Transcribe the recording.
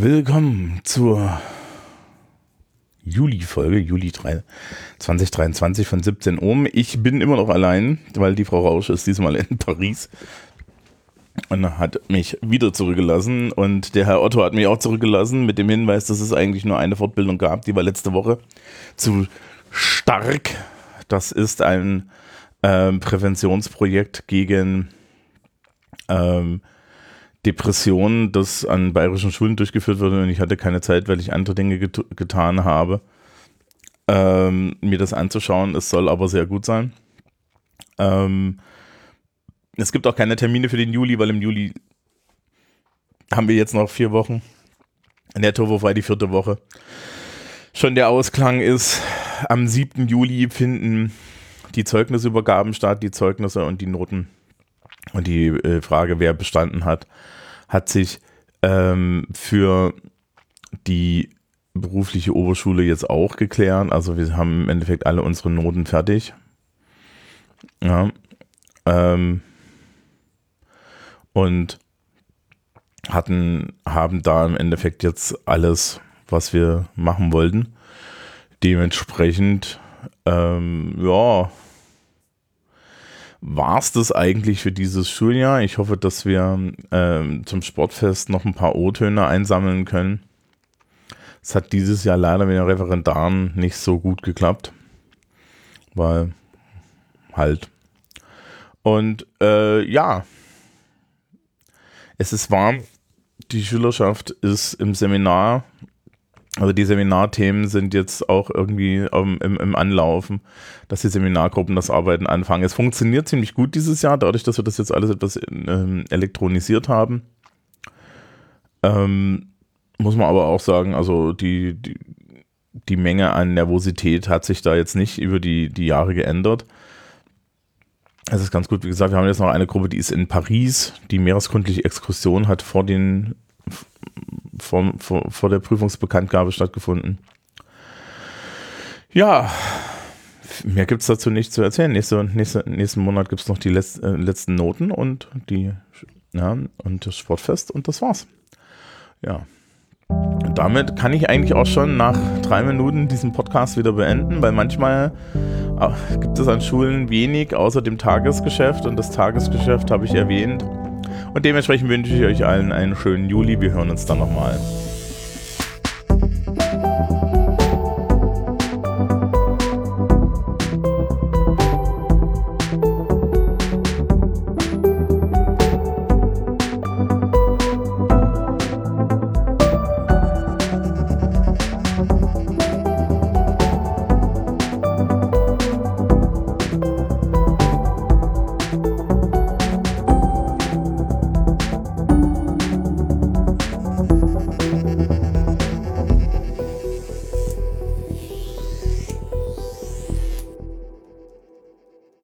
Willkommen zur Juli-Folge, Juli 3, 2023 von 17 Uhr. Ich bin immer noch allein, weil die Frau Rausch ist diesmal in Paris und hat mich wieder zurückgelassen. Und der Herr Otto hat mich auch zurückgelassen mit dem Hinweis, dass es eigentlich nur eine Fortbildung gab, die war letzte Woche zu stark. Das ist ein ähm, Präventionsprojekt gegen ähm, Depressionen, das an bayerischen Schulen durchgeführt wurde und ich hatte keine Zeit, weil ich andere Dinge get getan habe, ähm, mir das anzuschauen. Es soll aber sehr gut sein. Ähm, es gibt auch keine Termine für den Juli, weil im Juli haben wir jetzt noch vier Wochen. Netto, wobei die vierte Woche schon der Ausklang ist. Am 7. Juli finden die Zeugnisübergaben statt, die Zeugnisse und die Noten. Und die äh, Frage, wer bestanden hat, hat sich ähm, für die berufliche Oberschule jetzt auch geklärt. Also wir haben im Endeffekt alle unsere Noten fertig. Ja. Ähm, und hatten, haben da im Endeffekt jetzt alles, was wir machen wollten. Dementsprechend, ähm, ja, war es das eigentlich für dieses Schuljahr. Ich hoffe, dass wir ähm, zum Sportfest noch ein paar O-Töne einsammeln können. Es hat dieses Jahr leider mit den Referendaren nicht so gut geklappt, weil halt. Und äh, ja, es ist warm. Die Schülerschaft ist im Seminar. Also die Seminarthemen sind jetzt auch irgendwie ähm, im, im Anlaufen, dass die Seminargruppen das Arbeiten anfangen. Es funktioniert ziemlich gut dieses Jahr, dadurch, dass wir das jetzt alles etwas ähm, elektronisiert haben. Ähm, muss man aber auch sagen, also die, die, die Menge an Nervosität hat sich da jetzt nicht über die, die Jahre geändert. Es ist ganz gut, wie gesagt, wir haben jetzt noch eine Gruppe, die ist in Paris, die meereskundliche Exkursion hat vor, den, vor, vor, vor der Prüfungsbekanntgabe stattgefunden. Ja, mehr gibt es dazu nicht zu erzählen. Nächste, nächste, nächsten Monat gibt es noch die Letz-, äh, letzten Noten und die ja, und das Sportfest und das war's. Ja. Damit kann ich eigentlich auch schon nach drei Minuten diesen Podcast wieder beenden, weil manchmal gibt es an Schulen wenig außer dem Tagesgeschäft und das Tagesgeschäft habe ich erwähnt. Und dementsprechend wünsche ich euch allen einen schönen Juli. Wir hören uns dann nochmal.